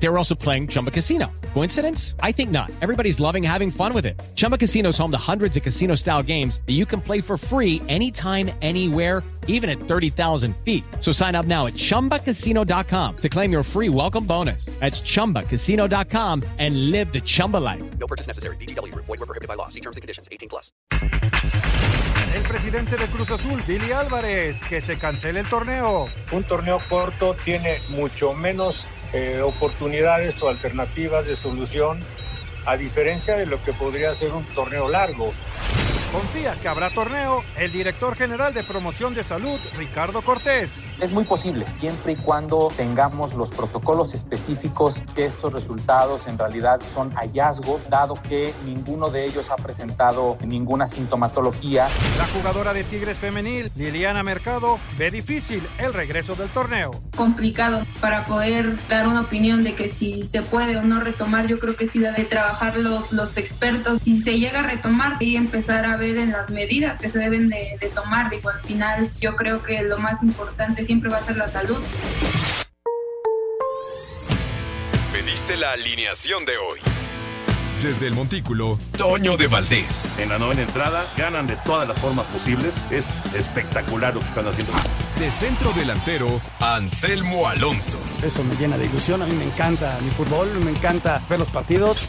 They were also playing Chumba Casino. Coincidence? I think not. Everybody's loving having fun with it. Chumba Casino is home to hundreds of casino style games that you can play for free anytime, anywhere, even at 30,000 feet. So sign up now at chumbacasino.com to claim your free welcome bonus. That's chumbacasino.com and live the Chumba life. No purchase necessary. BGW. Void were prohibited by law. See terms and conditions. 18 plus. El presidente de Cruz Azul, Billy Álvarez, que se cancele el torneo. Un torneo corto tiene mucho menos eh, oportunidades o alternativas de solución a diferencia de lo que podría ser un torneo largo. Confía que habrá torneo el director general de promoción de salud, Ricardo Cortés. Es muy posible, siempre y cuando tengamos los protocolos específicos que estos resultados en realidad son hallazgos, dado que ninguno de ellos ha presentado ninguna sintomatología. La jugadora de Tigres femenil, Liliana Mercado, ve difícil el regreso del torneo. Complicado para poder dar una opinión de que si se puede o no retomar, yo creo que sí debe trabajar los, los expertos y si se llega a retomar y empezar a ver en las medidas que se deben de, de tomar. Digo, al final yo creo que lo más importante siempre va a ser la salud. Pediste la alineación de hoy. Desde el Montículo, Toño de Valdés. En la novena entrada ganan de todas las formas posibles. Es espectacular lo que están haciendo. De centro delantero, Anselmo Alonso. Eso me llena de ilusión. A mí me encanta mi fútbol, me encanta ver los partidos.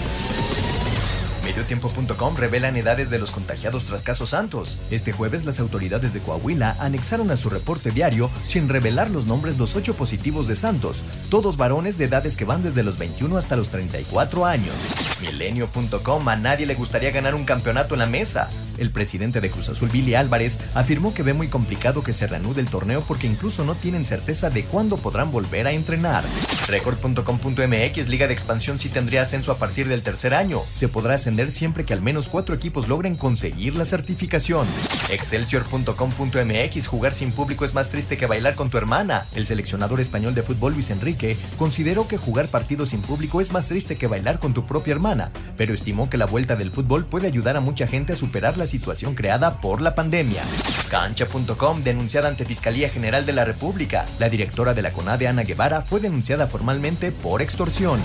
Mediotiempo.com revelan edades de los contagiados tras caso Santos. Este jueves las autoridades de Coahuila anexaron a su reporte diario, sin revelar los nombres, los ocho positivos de Santos, todos varones de edades que van desde los 21 hasta los 34 años. Milenio.com a nadie le gustaría ganar un campeonato en la mesa. El presidente de Cruz Azul, Billy Álvarez, afirmó que ve muy complicado que se reanude el torneo porque incluso no tienen certeza de cuándo podrán volver a entrenar. Record.com.mx Liga de Expansión sí tendría ascenso a partir del tercer año. Se podrá ascender siempre que al menos cuatro equipos logren conseguir la certificación. Excelsior.com.mx Jugar sin público es más triste que bailar con tu hermana. El seleccionador español de fútbol Luis Enrique consideró que jugar partidos sin público es más triste que bailar con tu propia hermana, pero estimó que la vuelta del fútbol puede ayudar a mucha gente a superar la situación creada por la pandemia. Cancha.com denunciada ante Fiscalía General de la República. La directora de la CONADE, Ana Guevara, fue denunciada formalmente por extorsión.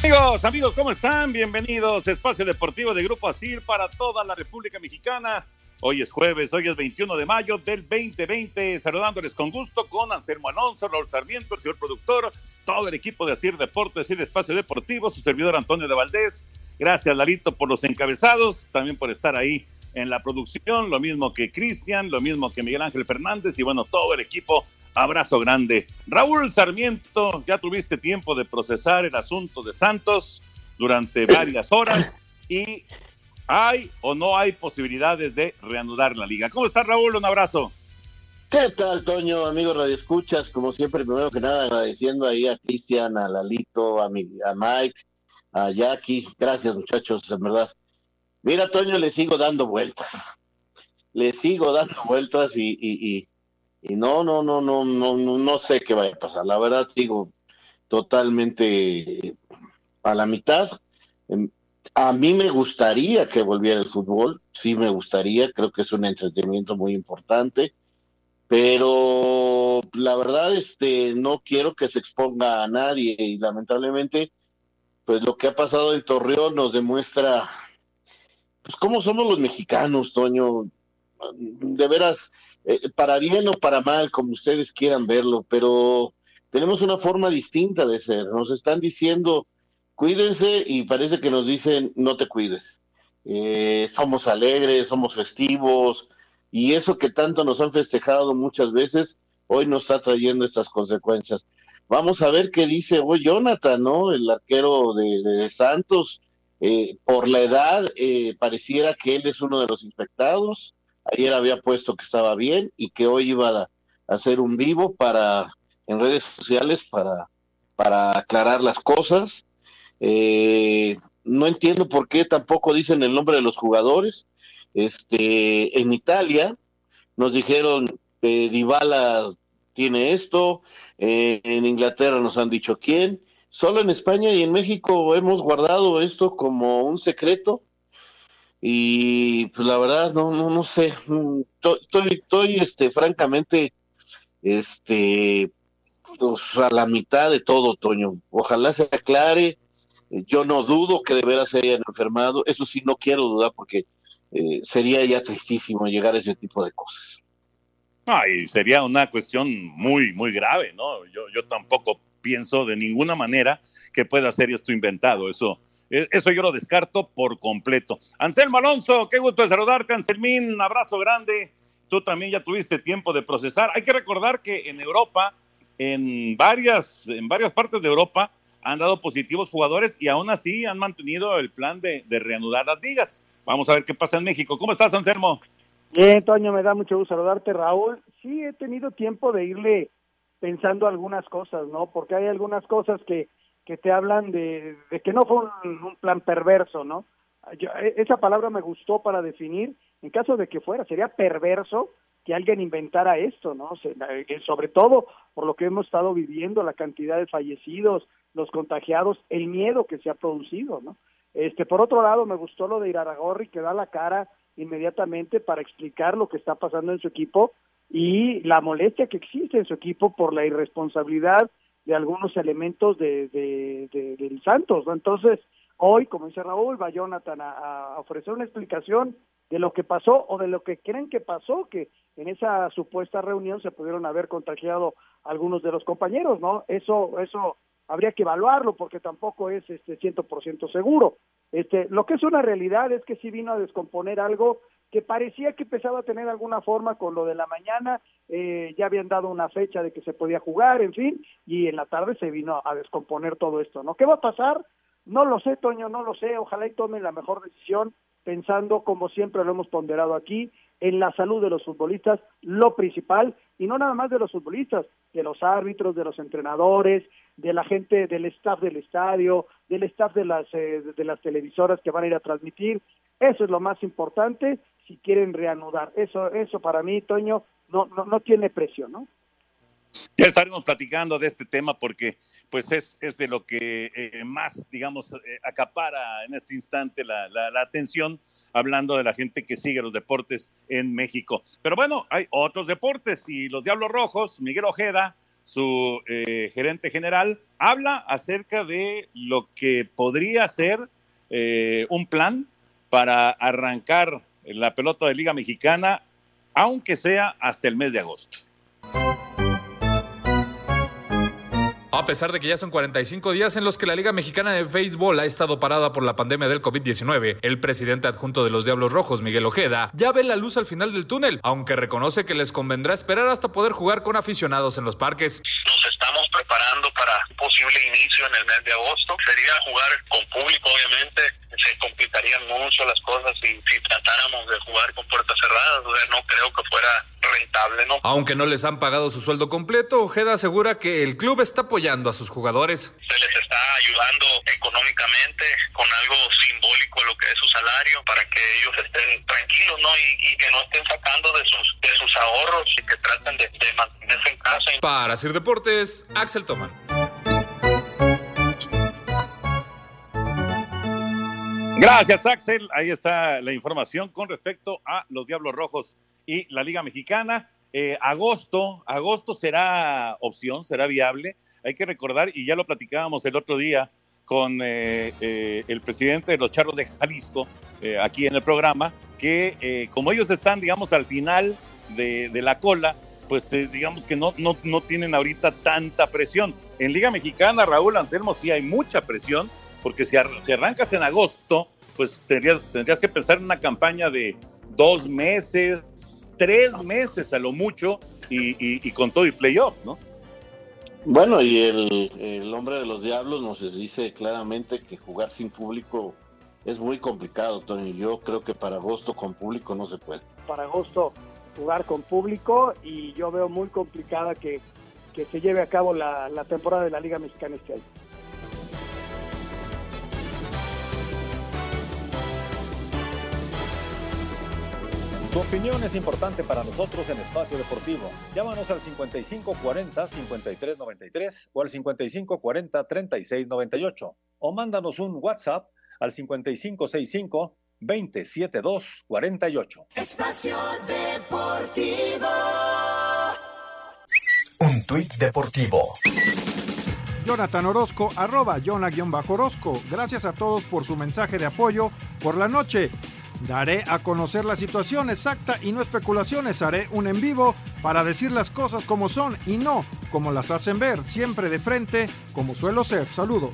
Amigos, amigos, ¿cómo están? Bienvenidos a Espacio Deportivo de Grupo ASIR para toda la República Mexicana. Hoy es jueves, hoy es 21 de mayo del 2020. Saludándoles con gusto con Anselmo Alonso, Raúl Sarmiento, el señor productor, todo el equipo de ASIR Deportes y Espacio Deportivo, su servidor Antonio de Valdés. Gracias, Larito, por los encabezados, también por estar ahí en la producción, lo mismo que Cristian, lo mismo que Miguel Ángel Fernández y bueno, todo el equipo Abrazo grande. Raúl Sarmiento, ya tuviste tiempo de procesar el asunto de Santos durante varias horas y hay o no hay posibilidades de reanudar la liga. ¿Cómo estás, Raúl? Un abrazo. ¿Qué tal, Toño, amigo Radio Escuchas? Como siempre, primero que nada, agradeciendo ahí a Cristian, a Lalito, a, mi, a Mike, a Jackie. Gracias, muchachos, en verdad. Mira, Toño, le sigo dando vueltas. Le sigo dando vueltas y y no, no, no, no, no, no, no sé qué vaya a pasar. La verdad sigo totalmente a la mitad. Em, a mí me gustaría que volviera el fútbol, sí me gustaría, creo que es un entretenimiento muy importante, pero la verdad este no quiero que se exponga a nadie y lamentablemente pues lo que ha pasado en Torreón nos demuestra pues cómo somos los mexicanos, Toño. De veras, eh, para bien o para mal, como ustedes quieran verlo, pero tenemos una forma distinta de ser. Nos están diciendo, cuídense y parece que nos dicen, no te cuides. Eh, somos alegres, somos festivos y eso que tanto nos han festejado muchas veces, hoy nos está trayendo estas consecuencias. Vamos a ver qué dice hoy Jonathan, ¿no? El arquero de, Santos. Eh, por la edad, eh, pareciera que él es uno de los infectados. Ayer había puesto que estaba bien y que hoy iba a, hacer un vivo para en redes sociales para, para aclarar las cosas. Eh, no entiendo por qué tampoco dicen el nombre de los jugadores. Este, en Italia nos dijeron eh, Dybala tiene esto, eh, en Inglaterra nos han dicho quién, solo en España y en México hemos guardado esto como un secreto y pues la verdad no no no sé, estoy estoy este francamente este pues, a la mitad de todo, Toño. Ojalá se aclare. Yo no dudo que de veras se hayan enfermado. Eso sí, no quiero dudar porque eh, sería ya tristísimo llegar a ese tipo de cosas. Ay, sería una cuestión muy, muy grave, ¿no? Yo, yo tampoco pienso de ninguna manera que pueda ser esto inventado. Eso, eso yo lo descarto por completo. Anselmo Alonso, qué gusto de saludarte, Anselmín. Un abrazo grande. Tú también ya tuviste tiempo de procesar. Hay que recordar que en Europa, en varias, en varias partes de Europa, han dado positivos jugadores y aún así han mantenido el plan de, de reanudar las ligas. Vamos a ver qué pasa en México. ¿Cómo estás, Anselmo? Bien, Toño, me da mucho gusto saludarte, Raúl. Sí, he tenido tiempo de irle pensando algunas cosas, ¿no? Porque hay algunas cosas que, que te hablan de, de que no fue un, plan perverso, ¿no? E, esa palabra me gustó para definir, en caso de que fuera, sería perverso que alguien inventara esto, ¿no? Eh, sobre todo por lo que hemos estado viviendo, la cantidad de fallecidos, los contagiados, el miedo que se ha producido, ¿no? Este, por otro lado, me gustó lo de Iraragorri, que da la cara inmediatamente para explicar lo que está pasando en su equipo y la molestia que existe en su equipo por la irresponsabilidad de algunos elementos de, de, del Santos. ¿no? Entonces, hoy, como dice Raúl, va Jonathan a, ofrecer una explicación de lo que pasó o de lo que creen que pasó, que en esa supuesta reunión se pudieron haber contagiado algunos de los compañeros, ¿no? Eso, eso habría que evaluarlo porque tampoco es este 100% seguro. Este, lo que es una realidad es que sí vino a descomponer algo que parecía que empezaba a tener alguna forma con lo de la mañana, eh, ya habían dado una fecha de que se podía jugar, en fin, y en la tarde se vino a descomponer todo esto, ¿no? ¿Qué va a pasar? No lo sé, Toño, no lo sé, ojalá y tomen la mejor decisión pensando, como siempre lo hemos ponderado aquí, en la salud de los futbolistas, lo principal, y no nada más de los futbolistas, de los árbitros, de los entrenadores, de la gente del staff del estadio, del staff de las, eh, de las televisoras que van a ir a transmitir. Eso es lo más importante si quieren reanudar. Eso, eso para mí, Toño, no, no, no tiene precio, ¿no? Ya estaremos platicando de este tema porque pues es, es de lo que eh, más, digamos, eh, acapara en este instante la, la, atención, hablando de la gente que sigue los deportes en México. Pero bueno, hay otros deportes y los Diablos Rojos, Miguel Ojeda, su eh, gerente general, habla acerca de lo que podría ser un plan para arrancar la pelota de Liga Mexicana, aunque sea hasta el mes de agosto. A pesar de que ya son 45 días en los que la Liga Mexicana de Béisbol ha estado parada por la pandemia del COVID-19, el presidente adjunto de los Diablos Rojos, Miguel Ojeda, ya ve la luz al final del túnel, aunque reconoce que les convendrá esperar hasta poder jugar con aficionados en los parques. Nos estamos preparando para un posible inicio en el mes de agosto. Sería jugar con público, obviamente. Se complicarían mucho las cosas si, si tratáramos de jugar con puertas cerradas. O sea, no creo que fuera rentable, ¿no? Aunque no les han pagado su sueldo completo, Ojeda asegura que el club está apoyando a sus jugadores. Se les está ayudando económicamente con algo simbólico a lo que es su salario para que ellos estén tranquilos, ¿no? Y, que no estén sacando de sus, de sus ahorros y que traten de, mantenerse en casa. Para hacer deportes, Axel Toman. Gracias, Axel. Ahí está la información con respecto a los Diablos Rojos y la Liga Mexicana. Eh, agosto, agosto será opción, será viable. Hay que recordar, y ya lo platicábamos el otro día con eh, eh, el presidente de los Charros de Jalisco, aquí en el programa, que como ellos están, digamos, al final de, la cola, pues digamos que no, no, no tienen ahorita tanta presión. En Liga Mexicana, Raúl Anselmo, sí hay mucha presión, porque si, si arrancas en agosto, pues tendrías, tendrías que pensar en una campaña de dos meses, tres meses a lo mucho y, con todo y playoffs, ¿no? Bueno, y el, el hombre de los diablos nos dice claramente que jugar sin público es muy complicado, Tony. Yo creo que para agosto con público no se puede. Para agosto jugar con público y yo veo muy complicada que, que se lleve a cabo la, la temporada de la Liga Mexicana este año. Tu opinión es importante para nosotros en Espacio Deportivo. Llámanos al 5540-5393 o al 5540-3698 o mándanos un WhatsApp al 5565-27248. Espacio Deportivo. Un tuit deportivo. Jonathan Orozco, arroba Jonah-Orozco. Gracias a todos por su mensaje de apoyo por la noche. Daré a conocer la situación exacta y no especulaciones. Haré un en vivo para decir las cosas como son y no como las hacen ver, siempre de frente, como suelo ser. Saludos.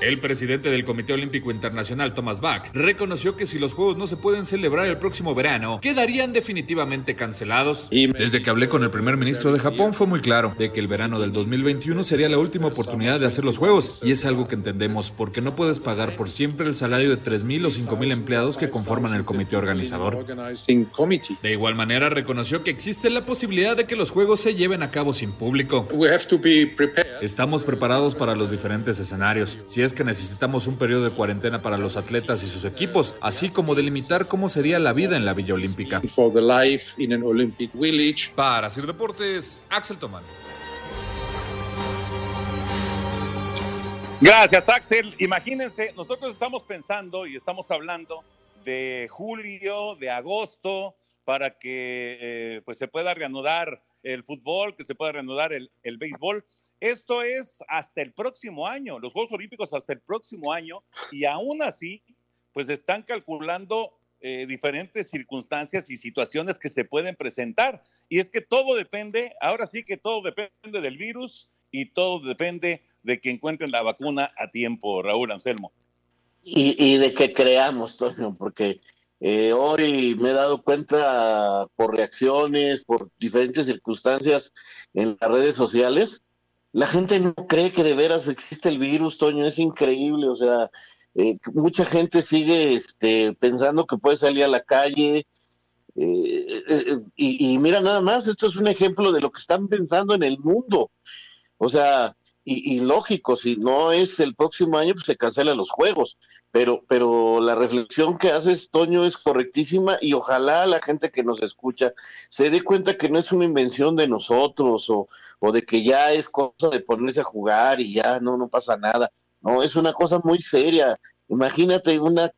El presidente del Comité Olímpico Internacional, Thomas Bach, reconoció que si los Juegos no se pueden celebrar el próximo verano, quedarían definitivamente cancelados. Desde que hablé con el primer ministro de Japón fue muy claro de que el verano del 2021 sería la última oportunidad de hacer los Juegos, y es algo que entendemos, porque no puedes pagar por siempre el salario de 3.000 o 5.000 empleados que conforman el comité organizador. De igual manera, reconoció que existe la posibilidad de que los Juegos se lleven a cabo sin público. Estamos preparados para los diferentes escenarios. Si es que necesitamos un periodo de cuarentena para los atletas y sus equipos, así como delimitar cómo sería la vida en la Villa Olímpica. Para hacer deportes, Axel Tomán. Gracias, Axel. Imagínense, nosotros estamos pensando y estamos hablando de julio, de agosto, para que eh, pues se pueda reanudar el fútbol, que se pueda reanudar el, el béisbol. Esto es hasta el próximo año, los Juegos Olímpicos hasta el próximo año, y aún así, pues están calculando eh, diferentes circunstancias y situaciones que se pueden presentar. Y es que todo depende, ahora sí que todo depende del virus y todo depende de que encuentren la vacuna a tiempo, Raúl Anselmo. Y, de que creamos, Toño, porque eh, hoy me he dado cuenta por reacciones, por diferentes circunstancias en las redes sociales, la gente no cree que de veras existe el virus, Toño, es increíble, o sea, eh, mucha gente sigue este, pensando que puede salir a la calle. eh, eh, y, y mira nada más, esto es un ejemplo de lo que están pensando en el mundo. O sea, y, y lógico, si no es el próximo año, pues se cancelan los juegos. Pero, pero la reflexión que haces, Toño, es correctísima y ojalá la gente que nos escucha se dé cuenta que no es una invención de nosotros o, o de que ya es cosa de ponerse a jugar y ya no, no pasa nada. No, es una cosa muy seria. Imagínate una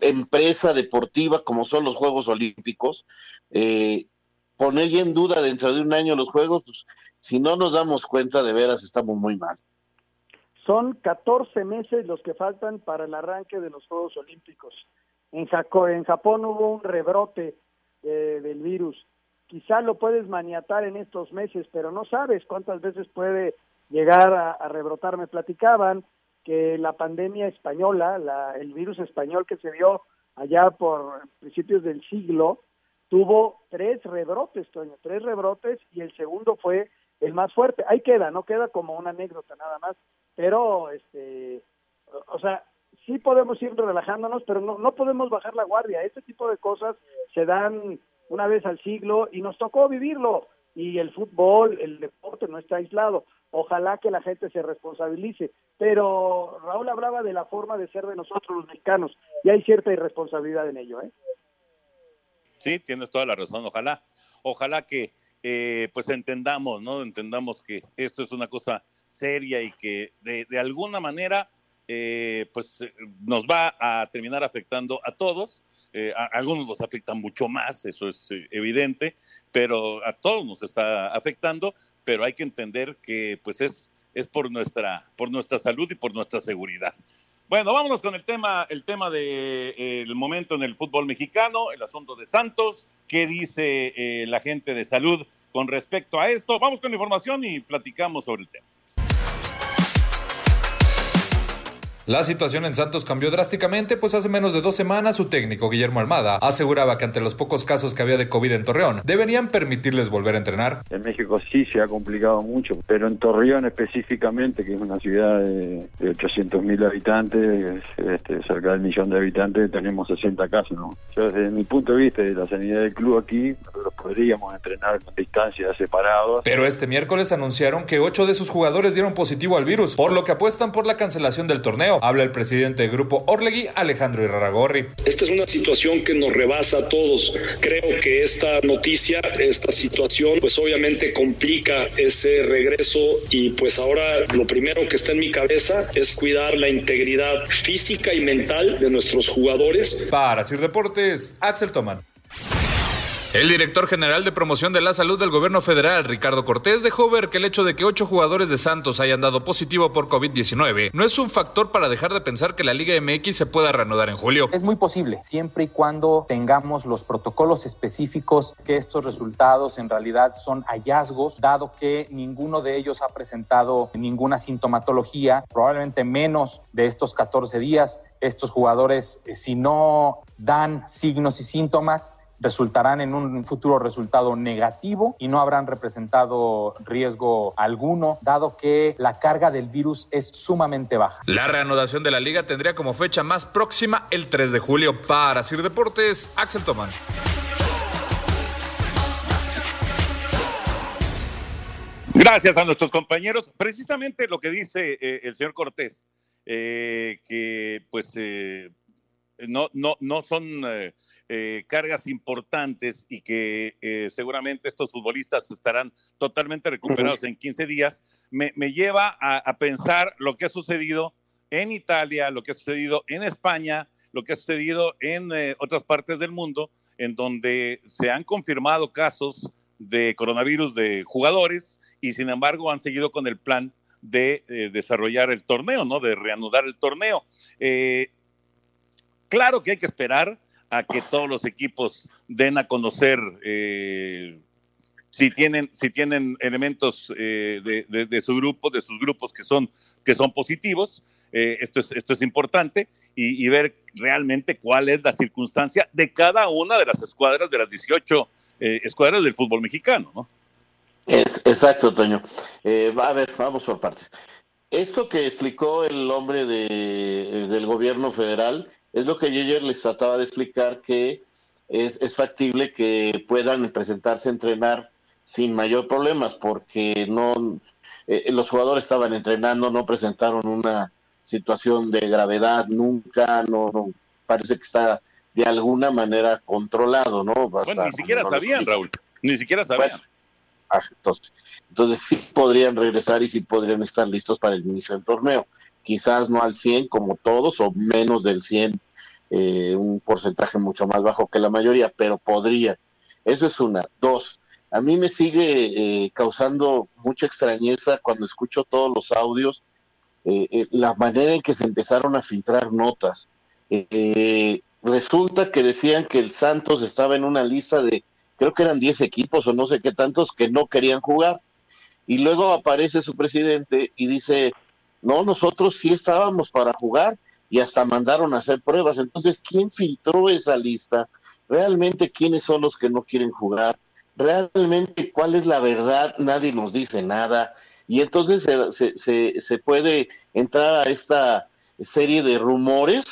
empresa deportiva como son los Juegos Olímpicos, eh, poner en duda dentro de un año los Juegos, pues si no nos damos cuenta de veras estamos muy mal. Son 14 meses los que faltan para el arranque de los Juegos Olímpicos. En, Japón hubo un rebrote eh, del virus. Quizá lo puedes maniatar en estos meses, pero no sabes cuántas veces puede llegar a, a rebrotar. Me platicaban que la pandemia española, la, el virus español que se dio allá por principios del siglo, tuvo tres rebrotes, Toño, tres rebrotes y el segundo fue el más fuerte. Ahí queda, no queda como una anécdota nada más, pero este, o sea, sí podemos ir relajándonos, pero no, no podemos bajar la guardia. Este tipo de cosas se dan una vez al siglo y nos tocó vivirlo. Y el fútbol, el deporte no está aislado. Ojalá que la gente se responsabilice. Pero Raúl hablaba de la forma de ser de nosotros los mexicanos y hay cierta irresponsabilidad en ello. ¿eh? Sí, tienes toda la razón. Ojalá, ojalá que eh, pues entendamos, ¿no? Entendamos que esto es una cosa seria y que de, alguna manera eh, pues eh, nos va a terminar afectando a todos. Eh, a, algunos nos afecta mucho más, eso es evidente, pero a todos nos está afectando, pero hay que entender que pues es, es por, nuestra, por nuestra salud y por nuestra seguridad. Bueno, vámonos con el tema, el tema del de, momento en el fútbol mexicano, el asunto de Santos. ¿Qué dice la gente de salud con respecto a esto? Vamos con la información y platicamos sobre el tema. La situación en Santos cambió drásticamente, pues hace menos de dos semanas su técnico Guillermo Almada aseguraba que ante los pocos casos que había de COVID en Torreón, deberían permitirles volver a entrenar. En México sí se ha complicado mucho, pero en Torreón específicamente, que es una ciudad de, 800 mil habitantes, este, cerca del millón de habitantes, tenemos 60 casos. ¿no? desde mi punto de vista de la sanidad del club aquí, nosotros podríamos entrenar con distancias separadas. Pero este miércoles anunciaron que ocho de sus jugadores dieron positivo al virus, por lo que apuestan por la cancelación del torneo. Habla el presidente del grupo Orlegui, Alejandro Iraragorri. Esta es una situación que nos rebasa a todos. Creo que esta noticia, esta situación, pues obviamente complica ese regreso y pues ahora lo primero que está en mi cabeza es cuidar la integridad física y mental de nuestros jugadores. Para Sir Deportes, Axel Toman. El director general de promoción de la salud del gobierno federal, Ricardo Cortés, dejó ver que el hecho de que ocho jugadores de Santos hayan dado positivo por COVID-19 no es un factor para dejar de pensar que la Liga MX se pueda reanudar en julio. Es muy posible, siempre y cuando tengamos los protocolos específicos que estos resultados en realidad son hallazgos, dado que ninguno de ellos ha presentado ninguna sintomatología, probablemente menos de estos 14 días. Estos jugadores, eh, si no dan signos y síntomas, resultarán en un futuro resultado negativo y no habrán representado riesgo alguno, dado que la carga del virus es sumamente baja. La reanudación de la liga tendría como fecha más próxima el 3 de julio. Para Sir Deportes, Axel Tomán. Gracias a nuestros compañeros. Precisamente lo que dice eh, el señor Cortés, eh, que pues eh, no, no, no son eh, cargas importantes y que eh, seguramente estos futbolistas estarán totalmente recuperados en 15 días, me, lleva a, pensar lo que ha sucedido en Italia, lo que ha sucedido en España, lo que ha sucedido en eh, otras partes del mundo, en donde se han confirmado casos de coronavirus de jugadores y sin embargo han seguido con el plan de desarrollar el torneo, ¿no? De reanudar el torneo. claro que hay que esperar a que todos los equipos den a conocer eh, si tienen si tienen elementos eh, de, su grupo de sus grupos que son que son positivos eh, esto es esto es importante y, ver realmente cuál es la circunstancia de cada una de las escuadras de las 18 escuadras del fútbol mexicano ¿no? es exacto Toño a ver vamos por partes esto que explicó el hombre de, del gobierno federal es lo que yo ayer les trataba de explicar que es, factible que puedan presentarse a entrenar sin mayor problemas porque no eh, los jugadores estaban entrenando, no presentaron una situación de gravedad nunca, no, parece que está de alguna manera controlado, ¿no? bueno, ni siquiera sabían, Raúl, ni siquiera sabían. Ah, entonces, entonces sí podrían regresar y sí podrían estar listos para el inicio del torneo quizás no al 100 como todos o menos del 100, eh, un porcentaje mucho más bajo que la mayoría, pero podría. Eso es una. Dos, a mí me sigue eh, causando mucha extrañeza cuando escucho todos los audios, eh, la manera en que se empezaron a filtrar notas. resulta que decían que el Santos estaba en una lista de, creo que eran 10 equipos o no sé qué tantos que no querían jugar. Y luego aparece su presidente y dice, no, nosotros sí estábamos para jugar y hasta mandaron a hacer pruebas. Entonces, ¿quién filtró esa lista? ¿Realmente quiénes son los que no quieren jugar? ¿Realmente cuál es la verdad? Nadie nos dice nada. Y entonces se, se, se puede entrar a esta serie de rumores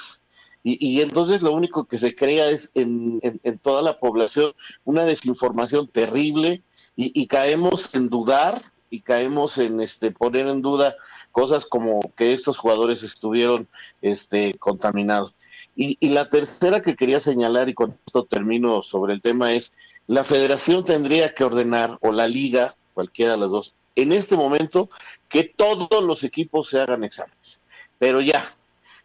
y, y, entonces lo único que se crea es en, en, toda la población una desinformación terrible y, y, caemos en dudar y caemos en este poner en duda cosas como que estos jugadores estuvieron este, contaminados. Y, la tercera que quería señalar, y con esto termino sobre el tema, es la federación tendría que ordenar, o la liga, cualquiera de las dos, en este momento, que todos los equipos se hagan exámenes. Pero ya,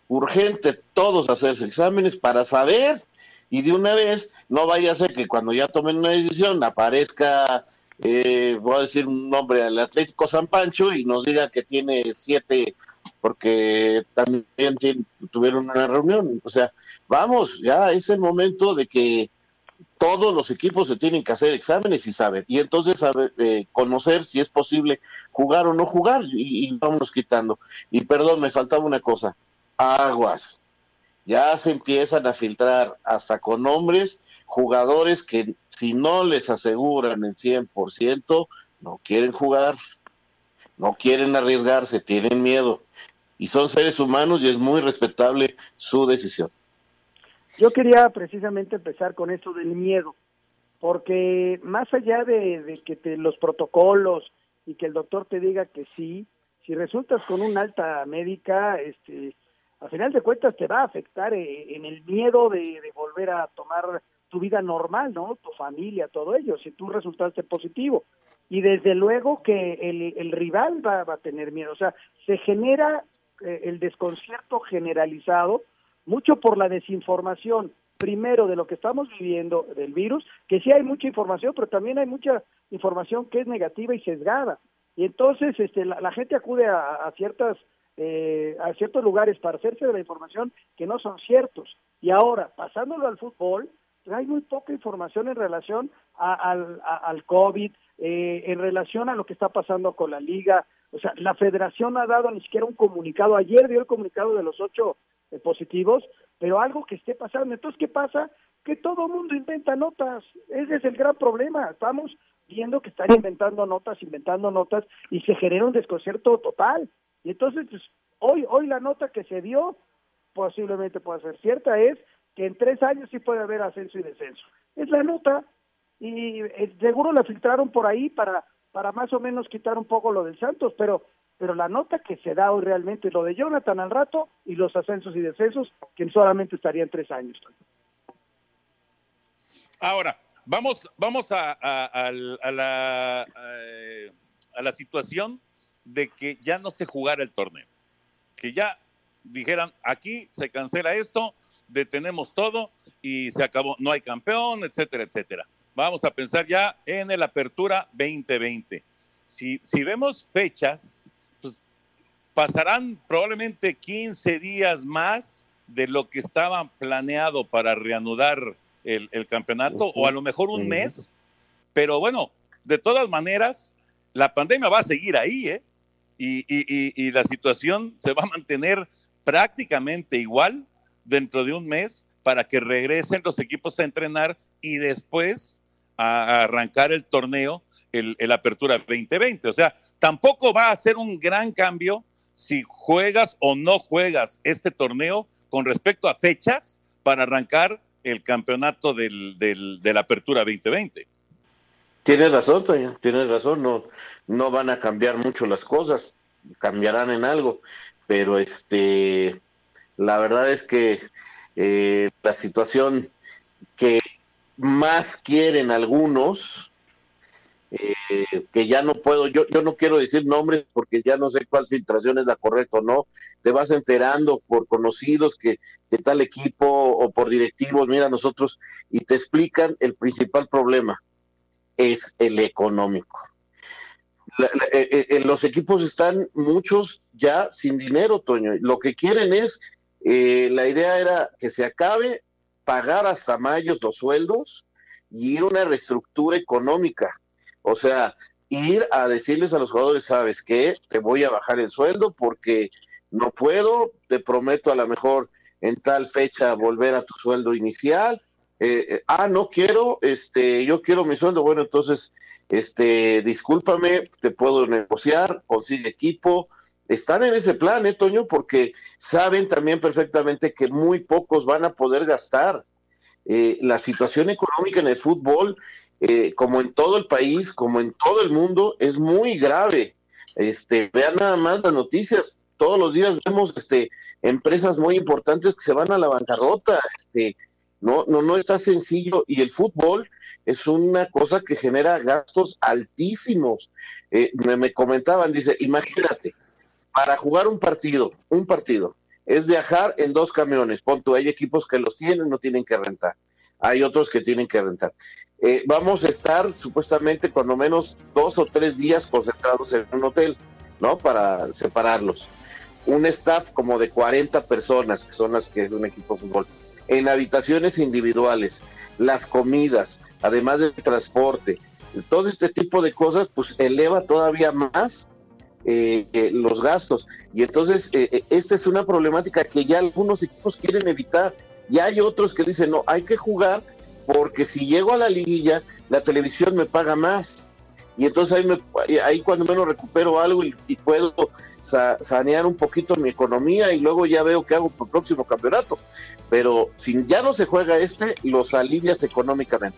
urgente todos hacerse exámenes para saber y de una vez no vaya a ser que cuando ya tomen una decisión aparezca eh, voy a decir un nombre, al Atlético San Pancho y nos diga que tiene siete, porque también tuvieron una reunión. O sea, vamos, ya es el momento de que todos los equipos se tienen que hacer exámenes y saber, y entonces saber, eh, conocer si es posible jugar o no jugar, y, y vámonos quitando. Y perdón, me faltaba una cosa. aguas. Ya se empiezan a filtrar hasta con nombres jugadores que si no les aseguran el 100%, no quieren jugar, no quieren arriesgarse, tienen miedo. Y son seres humanos y es muy respetable su decisión. Yo quería precisamente empezar con eso del miedo, porque más allá de, que te, los protocolos y que el doctor te diga que sí, si resultas con una alta médica, este, al final de cuentas te va a afectar eh, en el miedo de, volver a tomar tu vida normal, ¿no? Tu familia, todo ello, si tú resultaste positivo. Y desde luego que el, rival va, a tener miedo, o sea, se genera eh, el desconcierto generalizado, mucho por la desinformación, primero de lo que estamos viviendo del virus, que sí hay mucha información, pero también hay mucha información que es negativa y sesgada. Y entonces este, la, gente acude a, ciertas eh, a ciertos lugares para hacerse de la información que no son ciertos. Y ahora, pasándolo al fútbol, hay muy poca información en relación al, COVID, eh, en relación a lo que está pasando con la liga. O sea, la federación ha dado ni siquiera un comunicado. Ayer dio el comunicado de los ocho eh, positivos, pero algo que esté pasando. Entonces, ¿qué pasa? Que todo mundo inventa notas. Ese es el gran problema. Estamos viendo que están inventando notas, inventando notas, y se genera un desconcierto total. Y entonces, pues, hoy, hoy la nota que se dio, posiblemente pueda ser cierta, es que en tres años sí puede haber ascenso y descenso. Es la nota, y eh, seguro la filtraron por ahí para, para más o menos quitar un poco lo del Santos, pero pero la nota que se da hoy realmente lo de Jonathan al rato y los ascensos y descensos, que solamente estarían tres años. Ahora, vamos, vamos a, la, a la situación de que ya no se jugara el torneo, que ya dijeran, aquí se cancela esto, detenemos todo y se acabó, no hay campeón, etcétera, etcétera. Vamos a pensar ya en el Apertura 2020. Si, si vemos fechas, pues pasarán probablemente 15 días más de lo que estaba planeado para reanudar el, campeonato, o a lo mejor un mes, pero bueno, de todas maneras, la pandemia va a seguir ahí, ¿eh? y, la situación se va a mantener prácticamente igual dentro de un mes para que regresen los equipos a entrenar y después a arrancar el torneo, el, Apertura 2020. O sea, tampoco va a ser un gran cambio si juegas o no juegas este torneo con respecto a fechas para arrancar el campeonato del, del, de Apertura 2020. Tienes razón, Toño, tienes razón, no, no van a cambiar mucho las cosas, cambiarán en algo, pero este, la verdad es que eh, la situación que más quieren algunos, eh, que ya no puedo, yo, yo no quiero decir nombres porque ya no sé cuál filtración es la correcta o no, te vas enterando por conocidos que, que tal equipo o por directivos, mira nosotros, y te explican el principal problema es el económico. Eh, los equipos están muchos ya sin dinero, Toño. Lo que quieren es, eh, la idea era que se acabe, pagar hasta mayo los sueldos y ir a una reestructura económica. O sea, ir a decirles a los jugadores, sabes que te voy a bajar el sueldo porque no puedo, te prometo a lo mejor en tal fecha volver a tu sueldo inicial. Eh, eh, ah, no quiero, este, yo quiero mi sueldo, bueno, entonces, este, discúlpame, te puedo negociar, consigue equipo, están en ese plan, ¿eh, Toño? Porque saben también perfectamente que muy pocos van a poder gastar. Eh, la situación económica en el fútbol, como en todo el país, como en todo el mundo, es muy grave. Este, vean nada más las noticias, todos los días vemos este, empresas muy importantes que se van a la bancarrota, este, no, no, no está sencillo y el fútbol es una cosa que genera gastos altísimos. Eh, me, comentaban, dice, imagínate, para jugar un partido, un partido, es viajar en dos camiones. Ponto, hay equipos que los tienen, no tienen que rentar. Hay otros que tienen que rentar. Eh, vamos a estar supuestamente cuando menos dos o tres días concentrados en un hotel, ¿no? Para separarlos. Un staff como de 40 personas, que son las que es un equipo de fútbol en habitaciones individuales, las comidas, además del transporte, todo este tipo de cosas, pues eleva todavía más eh, eh, los gastos. Y entonces, eh, esta es una problemática que ya algunos equipos quieren evitar. Y hay otros que dicen, no, hay que jugar porque si llego a la liguilla, la televisión me paga más. Y entonces ahí, me, ahí cuando menos recupero algo y, y puedo sanear un poquito mi economía y luego ya veo qué hago para el próximo campeonato. Pero si ya no se juega este, los alivias económicamente.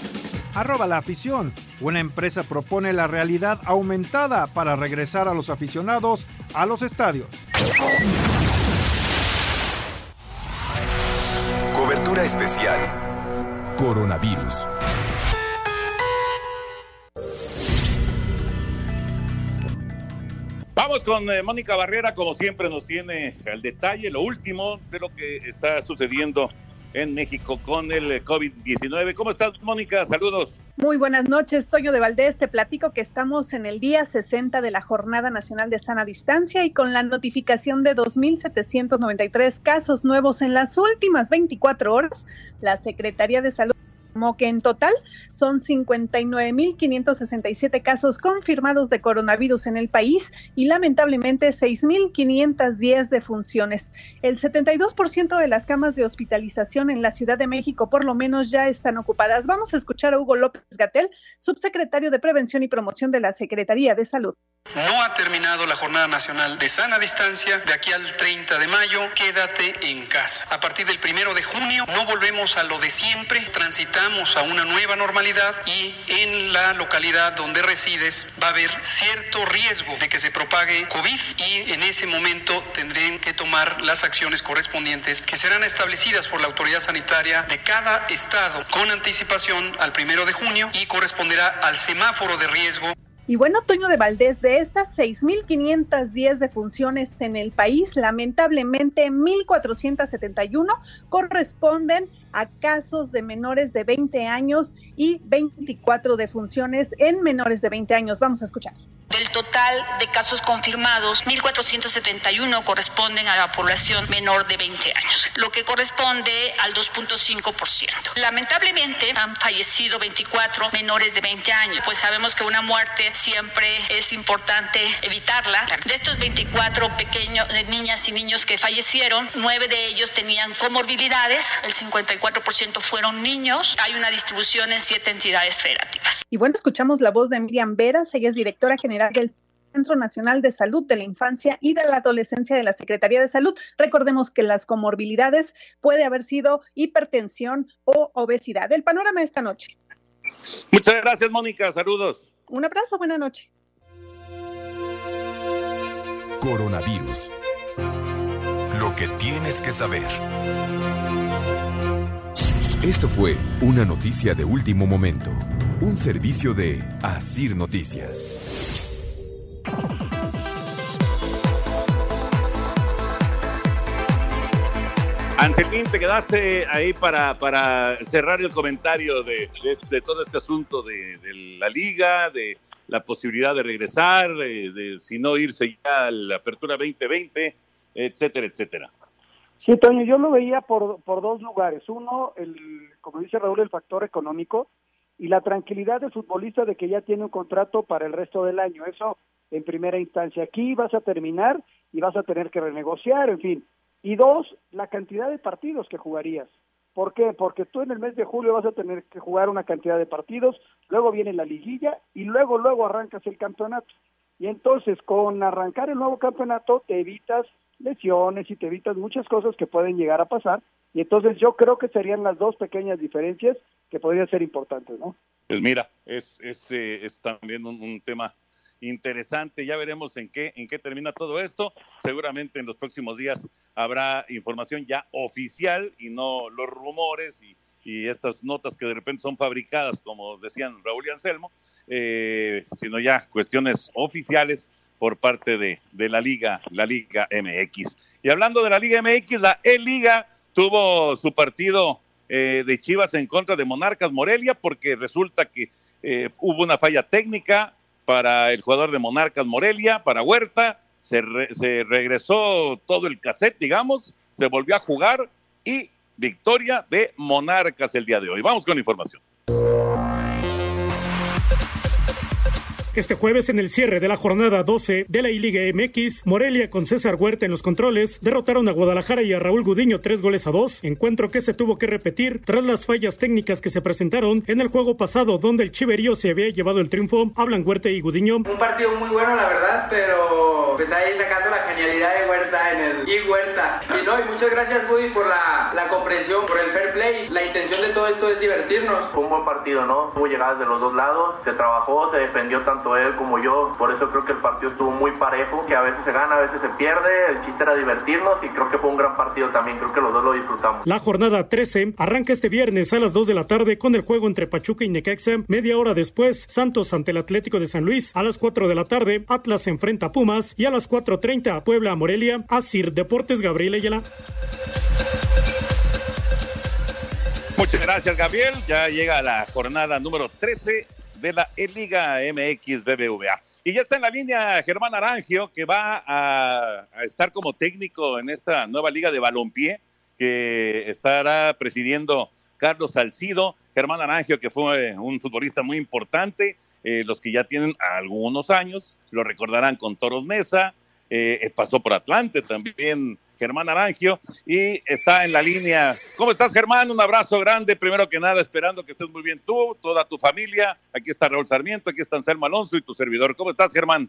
Arroba la afición. Una empresa propone la realidad aumentada para regresar a los aficionados a los estadios. Cobertura especial. Coronavirus. Vamos con eh, Mónica Barrera, como siempre nos tiene el detalle, lo último de lo que está sucediendo en México con el eh, COVID-19. ¿Cómo estás, Mónica? Saludos. Muy buenas noches, Toño de Valdés. Te platico que estamos en el día 60 de la Jornada Nacional de Sana Distancia y con la notificación de 2.793 casos nuevos en las últimas 24 horas, la Secretaría de Salud como que en total son 59.567 casos confirmados de coronavirus en el país y lamentablemente 6.510 defunciones. El 72% de las camas de hospitalización en la Ciudad de México por lo menos ya están ocupadas. Vamos a escuchar a Hugo López Gatel, subsecretario de Prevención y Promoción de la Secretaría de Salud. No ha terminado la Jornada Nacional de Sana Distancia. De aquí al 30 de mayo, quédate en casa. A partir del primero de junio, no volvemos a lo de siempre. Transitamos a una nueva normalidad y en la localidad donde resides va a haber cierto riesgo de que se propague COVID y en ese momento tendrán que tomar las acciones correspondientes que serán establecidas por la autoridad sanitaria de cada estado con anticipación al primero de junio y corresponderá al semáforo de riesgo. Y bueno, Toño de Valdés, de estas 6.510 defunciones en el país, lamentablemente 1.471 corresponden a casos de menores de 20 años y 24 defunciones en menores de 20 años. Vamos a escuchar. Del total de casos confirmados, 1.471 corresponden a la población menor de 20 años, lo que corresponde al 2.5%. Lamentablemente han fallecido 24 menores de 20 años, pues sabemos que una muerte siempre es importante evitarla. De estos 24 pequeños niñas y niños que fallecieron, nueve de ellos tenían comorbilidades, el 54% fueron niños. Hay una distribución en siete entidades federativas. Y bueno, escuchamos la voz de Miriam Veras, ella es directora general del Centro Nacional de Salud de la Infancia y de la Adolescencia de la Secretaría de Salud. Recordemos que las comorbilidades puede haber sido hipertensión o obesidad. El panorama esta noche. Muchas gracias, Mónica. Saludos. Un abrazo, buena noche. Coronavirus. Lo que tienes que saber. Esto fue una noticia de último momento. Un servicio de Asir Noticias. Anselmín, te quedaste ahí para, para cerrar el comentario de, de, de todo este asunto de, la liga, de la posibilidad de regresar, de, de si no irse ya a la apertura 2020, etcétera, etcétera. Sí, Toño, yo lo veía por, por dos lugares. Uno, el, como dice Raúl, el factor económico y la tranquilidad del futbolista de que ya tiene un contrato para el resto del año. Eso en primera instancia. Aquí vas a terminar y vas a tener que renegociar, en fin. Y dos, la cantidad de partidos que jugarías. ¿Por qué? Porque tú en el mes de julio vas a tener que jugar una cantidad de partidos, luego viene la liguilla y luego, luego arrancas el campeonato. Y entonces con arrancar el nuevo campeonato te evitas lesiones y te evitas muchas cosas que pueden llegar a pasar. Y entonces yo creo que serían las dos pequeñas diferencias que podrían ser importantes, ¿no? Pues mira, es, es, eh, es también un, un tema interesante. Ya veremos en qué, en qué termina todo esto. Seguramente en los próximos días habrá información ya oficial y no los rumores y, estas notas que de repente son fabricadas, como decían Raúl y Anselmo, eh, sino ya cuestiones oficiales por parte de, de, la Liga, la Liga MX. Y hablando de la Liga MX, la E-Liga tuvo su partido eh, de Chivas en contra de Monarcas Morelia porque resulta que eh, hubo una falla técnica para el jugador de Monarcas Morelia, para Huerta, se, se regresó todo el cassette, digamos, se volvió a jugar y victoria de Monarcas el día de hoy. Vamos con información. Este jueves, en el cierre de la jornada 12 de la I-Liga MX, Morelia con César Huerta en los controles derrotaron a Guadalajara y a Raúl Gudiño tres goles a dos, encuentro que se tuvo que repetir tras las fallas técnicas que se presentaron en el juego pasado donde el Chiverío se había llevado el triunfo. Hablan Huerta y Gudiño. Un partido muy bueno, la verdad, pero pues ahí sacando la genialidad de Huerta en el y Huerta. Y no, y muchas gracias, Woody, por la, la comprensión, por el fair play. La intención de todo esto es divertirnos. Fue un buen partido, ¿no? Hubo llegadas de los dos lados, se trabajó, se defendió tanto él como yo. Por eso creo que el partido estuvo muy parejo, que a veces se gana, a veces se pierde. El chiste era divertirnos y creo que fue un gran partido también. Creo que los dos lo disfrutamos. La jornada 13 arranca este viernes a las 2 de la tarde con el juego entre Pachuca y Necaxa. Media hora después, Santos ante el Atlético de San Luis. A las 4 de la tarde, Atlas enfrenta a Pumas. Y a las 4.30, Puebla a Morelia. Asir Deportes Gabriel Ayala. Muchas gracias, Gabriel. Ya llega la jornada número 13 de la Liga MX BBVA. Y ya está en la línea Germán Arangio, que va a, estar como técnico en esta nueva liga de balompié que estará presidiendo Carlos Salcido. Germán Arangio, que fue un futbolista muy importante, eh, los que ya tienen algunos años, lo recordarán con Toros Mesa, eh, pasó por Atlante también Germán Arangio, y está en la línea. ¿Cómo estás, Germán? Un abrazo grande, primero que nada, esperando que estés muy bien tú, toda tu familia. Aquí está Raúl Sarmiento, aquí está Anselmo Alonso y tu servidor. ¿Cómo estás, Germán?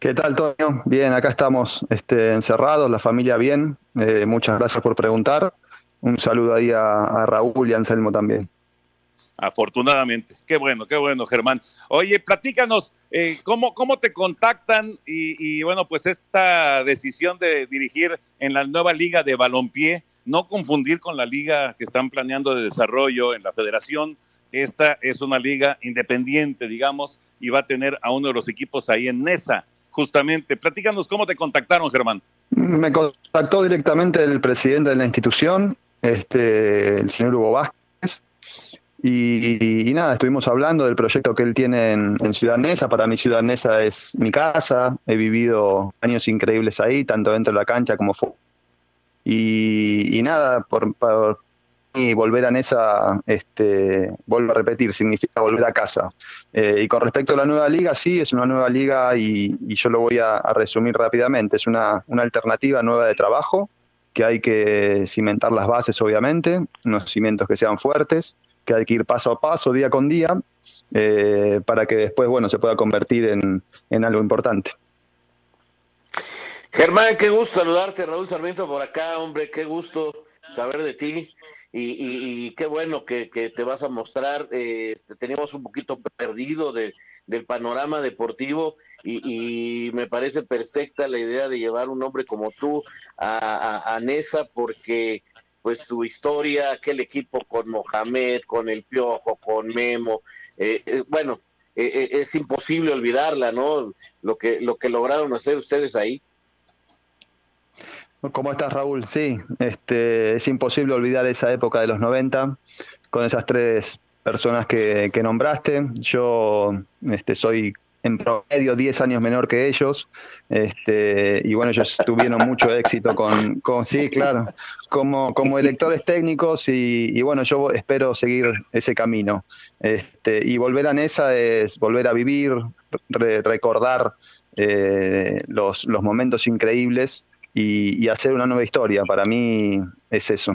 ¿Qué tal, Toño? Bien, acá estamos este, encerrados, la familia bien. Eh, muchas gracias por preguntar. Un saludo ahí a, a Raúl y a Anselmo también. Afortunadamente. Qué bueno, qué bueno, Germán. Oye, platícanos, eh, ¿cómo, ¿cómo te contactan? Y, y, bueno, pues esta decisión de dirigir en la nueva liga de balompié, no confundir con la liga que están planeando de desarrollo en la federación. Esta es una liga independiente, digamos, y va a tener a uno de los equipos ahí en Nesa, justamente. Platícanos cómo te contactaron, Germán. Me contactó directamente el presidente de la institución, este, el señor Hugo Vázquez y, nada, estuvimos hablando del proyecto que él tiene en, Ciudad Nesa. Para mí Ciudad Nesa es mi casa. He vivido años increíbles ahí, tanto dentro de la cancha como fuera. Y, nada, por, por volver a Nesa, este, vuelvo a repetir, significa volver a casa. Eh, y con respecto a la nueva liga, sí, es una nueva liga y, yo lo voy a, resumir rápidamente. Es una alternativa nueva de trabajo que hay que cimentar las bases, obviamente, unos cimientos que sean fuertes que hay que ir paso a paso, día con día, eh, para que después, bueno, se pueda convertir en, en, algo importante. Germán, qué gusto saludarte, Raúl Sarmiento por acá, hombre, qué gusto saber de ti y, y, qué bueno que, que, te vas a mostrar. Eh, te teníamos un poquito perdido de, del panorama deportivo y, y, me parece perfecta la idea de llevar un hombre como tú a, a, a Nesa porque pues su historia, aquel equipo con Mohamed, con el Piojo, con Memo, eh, eh, bueno, eh, es imposible olvidarla, ¿no? Lo que, lo que lograron hacer ustedes ahí. ¿Cómo estás, Raúl? Sí, este, es imposible olvidar esa época de los 90 con esas tres personas que, que nombraste. Yo este, soy en promedio 10 años menor que ellos, este, y bueno, ellos tuvieron mucho éxito con, sí, claro, como, como electores técnicos, y, bueno, yo espero seguir ese camino. Este, y volver a Nesa es volver a vivir, re, recordar eh, los, los momentos increíbles y, y hacer una nueva historia. Para mí es eso.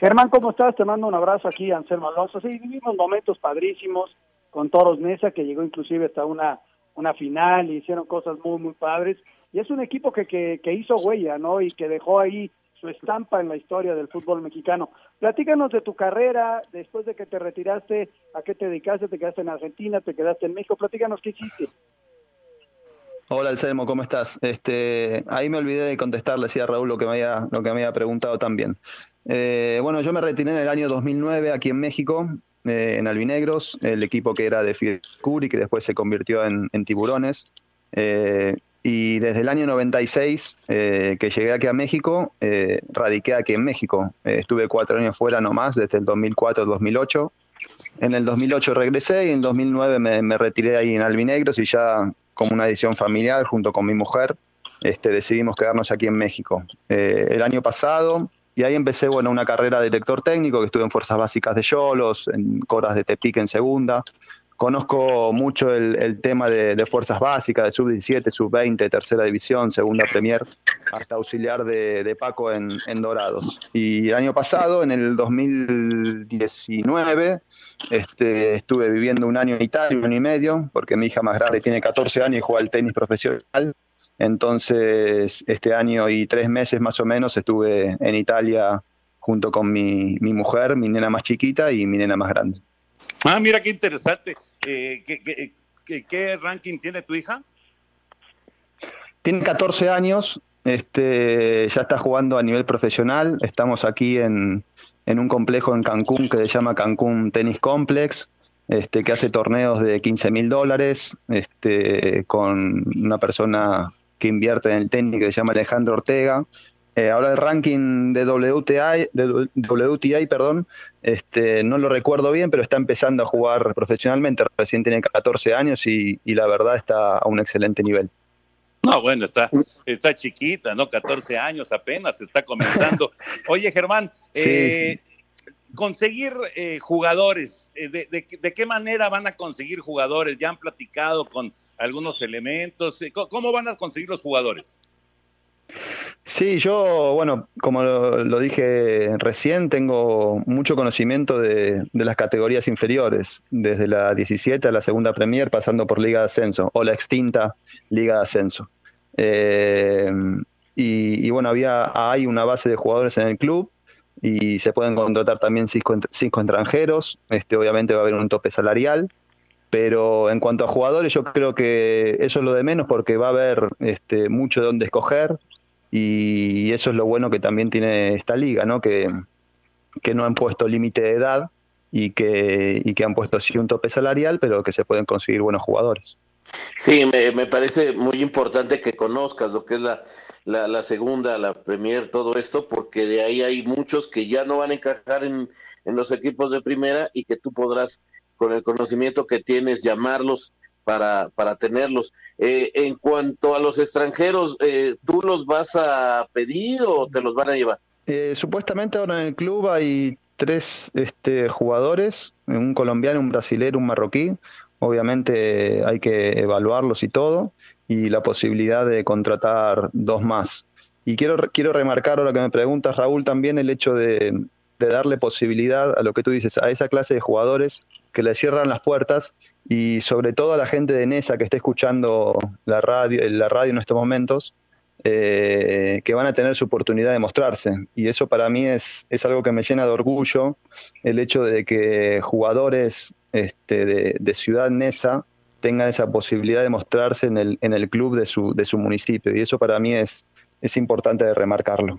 Germán, ¿cómo estás? Te mando un abrazo aquí, Anselmo Alonso. Sí, vivimos momentos padrísimos con Toros Nesa, que llegó inclusive hasta una, una final y hicieron cosas muy, muy padres. Y es un equipo que, que, que hizo huella, ¿no? Y que dejó ahí su estampa en la historia del fútbol mexicano. Platícanos de tu carrera, después de que te retiraste, ¿a qué te dedicaste? ¿Te quedaste en Argentina? ¿Te quedaste en México? Platícanos qué hiciste. Hola Anselmo, ¿cómo estás? Este, ahí me olvidé de contestarle decía Raúl lo que me había, lo que me había preguntado también. Eh, bueno, yo me retiré en el año 2009 aquí en México, eh, en Albinegros, el equipo que era de Fidel Curi, que después se convirtió en, en Tiburones. Eh, y desde el año 96 eh, que llegué aquí a México, eh, radiqué aquí en México. Eh, estuve cuatro años fuera nomás, desde el 2004 al 2008. En el 2008 regresé y en el 2009 me, me, retiré ahí en Albinegros y ya como una decisión familiar junto con mi mujer este, decidimos quedarnos aquí en México. el año pasado, y ahí empecé bueno, una carrera de director técnico que estuve en Fuerzas Básicas de Yolos, en Coras de Tepic en segunda, Conozco mucho el, tema de, fuerzas básicas, de sub-17, sub-20, tercera división, segunda Premier, hasta auxiliar de, Paco en, Dorados. Y el año pasado, en el 2019, este, estuve viviendo un año en Italia, un año y medio, porque mi hija más grande tiene 14 años y juega al tenis profesional. Entonces, este año y tres meses más o menos estuve en Italia junto con mi mujer, mi nena más chiquita y mi nena más grande. Ah, mira qué interesante. Eh, ¿qué, ranking tiene tu hija? Tiene 14 años, este, ya está jugando a nivel profesional. Estamos aquí en, un complejo en Cancún que se llama Cancún Tennis Complex, este, que hace torneos de 15 mil dólares, este, con una persona que invierte en el tenis que se llama Alejandro Ortega. Eh, ahora el ranking de WTI, de WTI perdón, este, no lo recuerdo bien, pero está empezando a jugar profesionalmente. Recién tiene 14 años y, la verdad está a un excelente nivel. No, bueno, está, está chiquita, ¿no? 14 años apenas, está comenzando. Oye, Germán, eh, conseguir eh, jugadores, de, de, qué manera van a conseguir jugadores? ¿Ya han platicado con algunos elementos? ¿Cómo van a conseguir los jugadores? Sí, yo, bueno, como lo, dije recién, tengo mucho conocimiento de, las categorías inferiores, desde la 17 a la segunda Premier, pasando por Liga de Ascenso, o la extinta Liga de Ascenso. Eh, y, bueno, había hay una base de jugadores en el club y se pueden contratar también cinco, cinco extranjeros. Este, obviamente va a haber un tope salarial. Pero en cuanto a jugadores, yo creo que eso es lo de menos porque va a haber este, mucho de dónde escoger y eso es lo bueno que también tiene esta liga, ¿no? Que, no han puesto límite de edad y que, y que han puesto sí un tope salarial, pero que se pueden conseguir buenos jugadores. Sí, me, me parece muy importante que conozcas lo que es la, la, segunda, la Premier, todo esto, porque de ahí hay muchos que ya no van a encajar en, en los equipos de primera y que tú podrás, con el conocimiento que tienes, llamarlos para, para tenerlos. Eh, en cuanto a los extranjeros, eh, ¿tú los vas a pedir o te los van a llevar? Eh, supuestamente ahora en el club hay tres este, jugadores, un colombiano, un brasilero, un marroquí. Obviamente hay que evaluarlos y todo, y la posibilidad de contratar dos más. Y quiero, quiero remarcar ahora que me preguntas, Raúl, también el hecho de, de darle posibilidad a lo que tú dices, a esa clase de jugadores que le cierran las puertas y sobre todo a la gente de NESA que esté escuchando la radio, la radio en estos momentos, eh, que van a tener su oportunidad de mostrarse. Y eso para mí es, es algo que me llena de orgullo, el hecho de que jugadores este, de, Ciudad Nesa tengan esa posibilidad de mostrarse en el, en el club de su, de su municipio. Y eso para mí es, es importante de remarcarlo.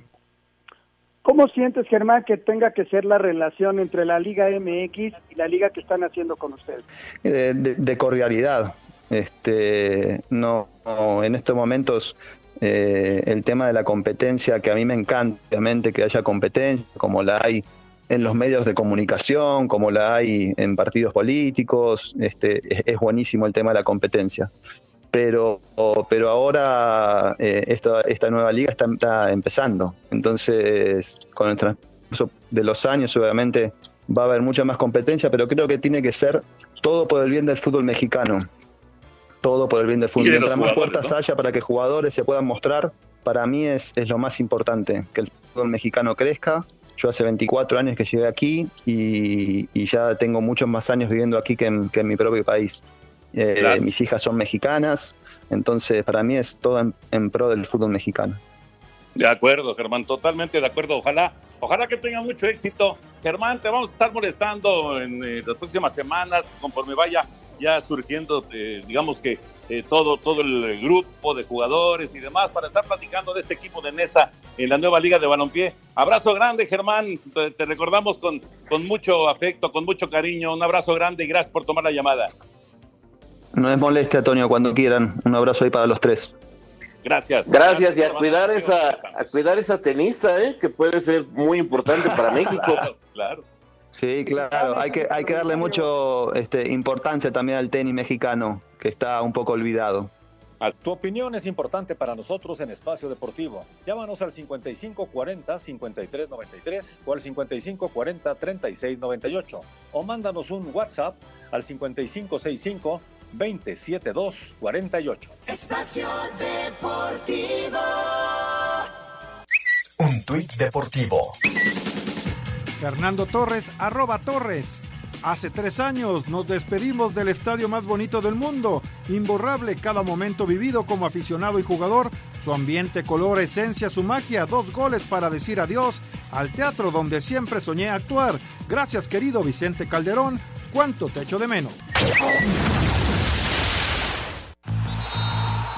¿Cómo sientes, Germán, que tenga que ser la relación entre la Liga MX y la liga que están haciendo con ustedes? Eh, de, cordialidad. Este, no, en estos momentos eh, el tema de la competencia, que a mí me encanta, obviamente, que haya competencia, como la hay en los medios de comunicación, como la hay en partidos políticos, este, es buenísimo el tema de la competencia pero, pero ahora eh, esta, esta nueva liga está, empezando. Entonces, con el transcurso de los años, obviamente va a haber mucha más competencia, pero creo que tiene que ser todo por el bien del fútbol mexicano. Todo por el bien del fútbol. Mientras más puertas haya para que jugadores se puedan mostrar, para mí es, es lo más importante, que el fútbol mexicano crezca. Yo hace 24 años que llegué aquí y, ya tengo muchos más años viviendo aquí que en mi propio país. Eh, mis hijas son mexicanas, entonces para mí es todo en, pro del fútbol mexicano. De acuerdo, Germán, totalmente de acuerdo. Ojalá, ojalá que tenga mucho éxito. Germán, te vamos a estar molestando en eh, las próximas semanas, conforme vaya ya surgiendo, eh, digamos que todo, todo el grupo de jugadores y demás, para estar platicando de este equipo de Nesa en la nueva Liga de Balompié. Abrazo grande, Germán. Te, te recordamos con, con mucho afecto, con mucho cariño. Un abrazo grande y gracias por tomar la llamada. No es molestia, Antonio, cuando quieran. Un abrazo ahí para los tres. Gracias. Gracias y a cuidar esa, a cuidar esa tenista, ¿eh? que puede ser muy importante para México. claro, claro. Sí, claro, hay que, hay que darle mucho este, importancia también al tenis mexicano, que está un poco olvidado. Tu opinión es importante para nosotros en Espacio Deportivo. Llámanos al 5540-5393 o al 5540-3698 o mándanos un WhatsApp al 5565-27248. Espacio Deportivo. Un tuit deportivo. Fernando Torres, arroba Torres. Hace tres años nos despedimos del estadio más bonito del mundo, imborrable cada momento vivido como aficionado y jugador, su ambiente, color, esencia, su magia, dos goles para decir adiós al teatro donde siempre soñé actuar. Gracias querido Vicente Calderón, cuánto te echo de menos.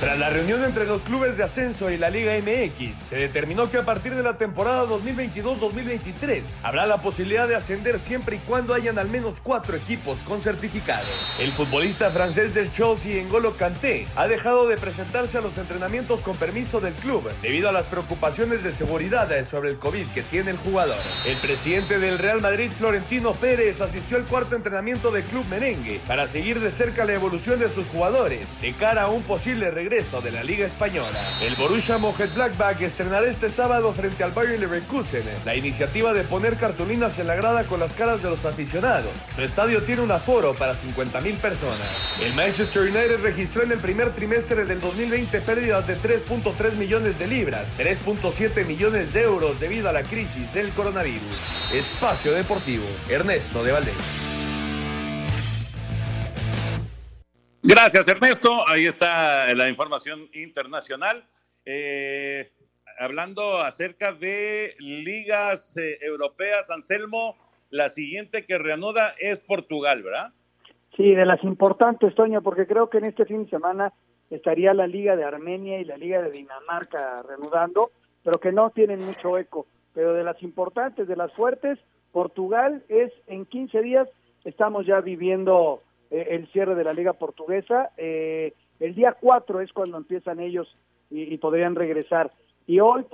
Tras la reunión entre los clubes de ascenso y la Liga MX, se determinó que a partir de la temporada 2022-2023 habrá la posibilidad de ascender siempre y cuando hayan al menos cuatro equipos con certificado. El futbolista francés del Chelsea, N'Golo Kanté, ha dejado de presentarse a los entrenamientos con permiso del club debido a las preocupaciones de seguridad sobre el COVID que tiene el jugador. El presidente del Real Madrid, Florentino Pérez, asistió al cuarto entrenamiento del club merengue para seguir de cerca la evolución de sus jugadores de cara a un posible regreso de la Liga Española. El Borussia Mönchengladbach estrenará este sábado frente al Bayern Leverkusen la iniciativa de poner cartulinas en la grada con las caras de los aficionados. Su estadio tiene un aforo para 50.000 personas. El Manchester United registró en el primer trimestre del 2020 pérdidas de 3.3 millones de libras, 3.7 millones de euros debido a la crisis del coronavirus. Espacio Deportivo, Ernesto de Valdés. Gracias, Ernesto. Ahí está la información internacional. Eh, hablando acerca de ligas eh, europeas, Anselmo, la siguiente que reanuda es Portugal, ¿verdad? Sí, de las importantes, Toño, porque creo que en este fin de semana estaría la Liga de Armenia y la Liga de Dinamarca reanudando, pero que no tienen mucho eco. Pero de las importantes, de las fuertes, Portugal es en 15 días, estamos ya viviendo eh, el cierre de la Liga Portuguesa. Eh, el día 4 es cuando empiezan ellos y, podrían regresar. Y hoy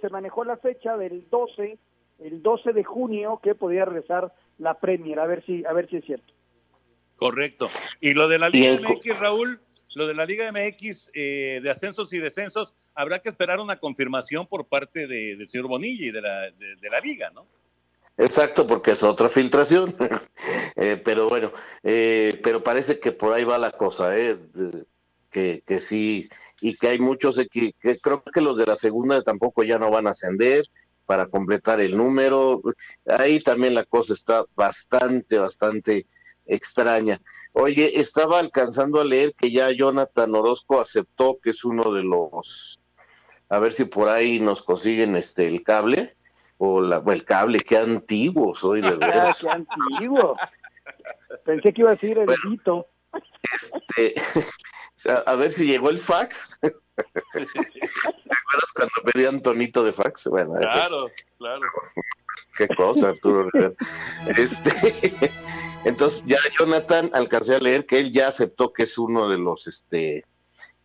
se manejó la fecha del 12, el 12 de junio, que podría regresar la Premier, a ver si, a ver si es cierto. Correcto. Y lo de la Liga MX, Raúl, lo de la Liga MX eh, de ascensos y descensos, habrá que esperar una confirmación por parte de, del señor Bonilla y de la, de la Liga, ¿no? Exacto, porque es otra filtración. eh, pero bueno, eh, pero parece que por ahí va la cosa, ¿eh? que, que sí, y que hay muchos, que, que creo que los de la segunda tampoco ya no van a ascender para completar el número. Ahí también la cosa está bastante, bastante extraña. Oye, estaba alcanzando a leer que ya Jonathan Orozco aceptó que es uno de los, a ver si por ahí nos consiguen este el cable o, la, el cable, qué antiguo soy de verdad. qué antiguo. Pensé que iba a decir el bueno, Este, a ver si llegó el fax. ¿Te acuerdas cuando pedían tonito de fax? Bueno, claro, claro. Qué cosa, Arturo. este, entonces ya Jonathan alcancé a leer que él ya aceptó que es uno de los este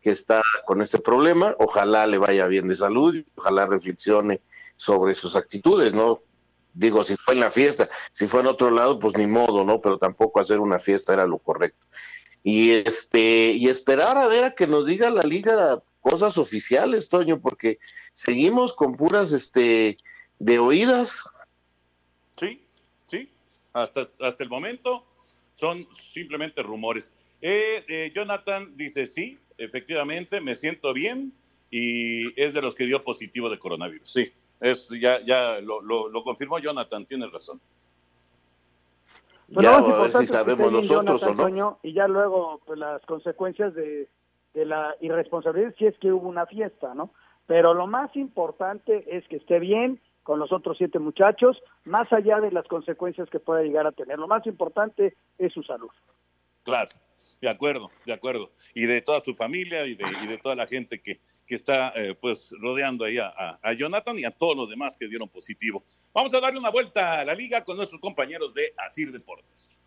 que está con este problema. Ojalá le vaya bien de salud, ojalá reflexione sobre sus actitudes, ¿no? Digo, si fue en la fiesta, si fue en otro lado, pues ni modo, ¿no? Pero tampoco hacer una fiesta era lo correcto. Y este, y esperar a ver a que nos diga la liga cosas oficiales, Toño, porque seguimos con puras este de oídas. Sí, sí. Hasta, hasta el momento son simplemente rumores. Eh, eh, Jonathan dice, sí, efectivamente, me siento bien y es de los que dio positivo de coronavirus. Sí, es, ya, ya lo, lo, confirmó Jonathan, tiene razón. Ya, a ver si sabemos nosotros o no. y ya luego pues, las consecuencias de, de la irresponsabilidad si es que hubo una fiesta, ¿no? Pero lo más importante es que esté bien con los otros siete muchachos, más allá de las consecuencias que pueda llegar a tener. Lo más importante es su salud. Claro, de acuerdo, de acuerdo. Y de toda su familia y de, y de toda la gente que, que está eh, pues rodeando ahí a, Jonathan y a todos los demás que dieron positivo. Vamos a darle una vuelta a la liga con nuestros compañeros de Asir Deportes.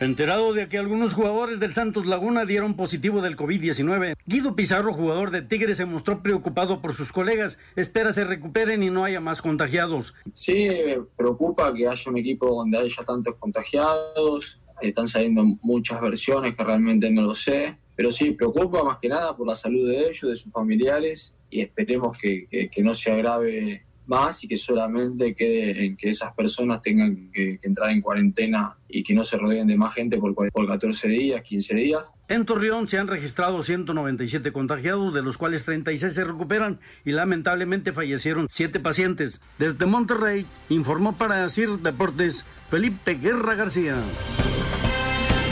Enterado de que algunos jugadores del Santos Laguna dieron positivo del COVID-19, Guido Pizarro, jugador de Tigres, se mostró preocupado por sus colegas. Espera se recuperen y no haya más contagiados. Sí, me preocupa que haya un equipo donde haya tantos contagiados. Están saliendo muchas versiones que realmente no lo sé. Pero sí, preocupa más que nada por la salud de ellos, de sus familiares y esperemos que, que no se agrave más y que solamente quede en que esas personas tengan que, entrar en cuarentena y que no se rodeen de más gente por, por 14 días, 15 días. En Torreón se han registrado 197 contagiados, de los cuales 36 se recuperan y lamentablemente fallecieron 7 pacientes. Desde Monterrey informó para CIR Deportes Felipe Guerra García.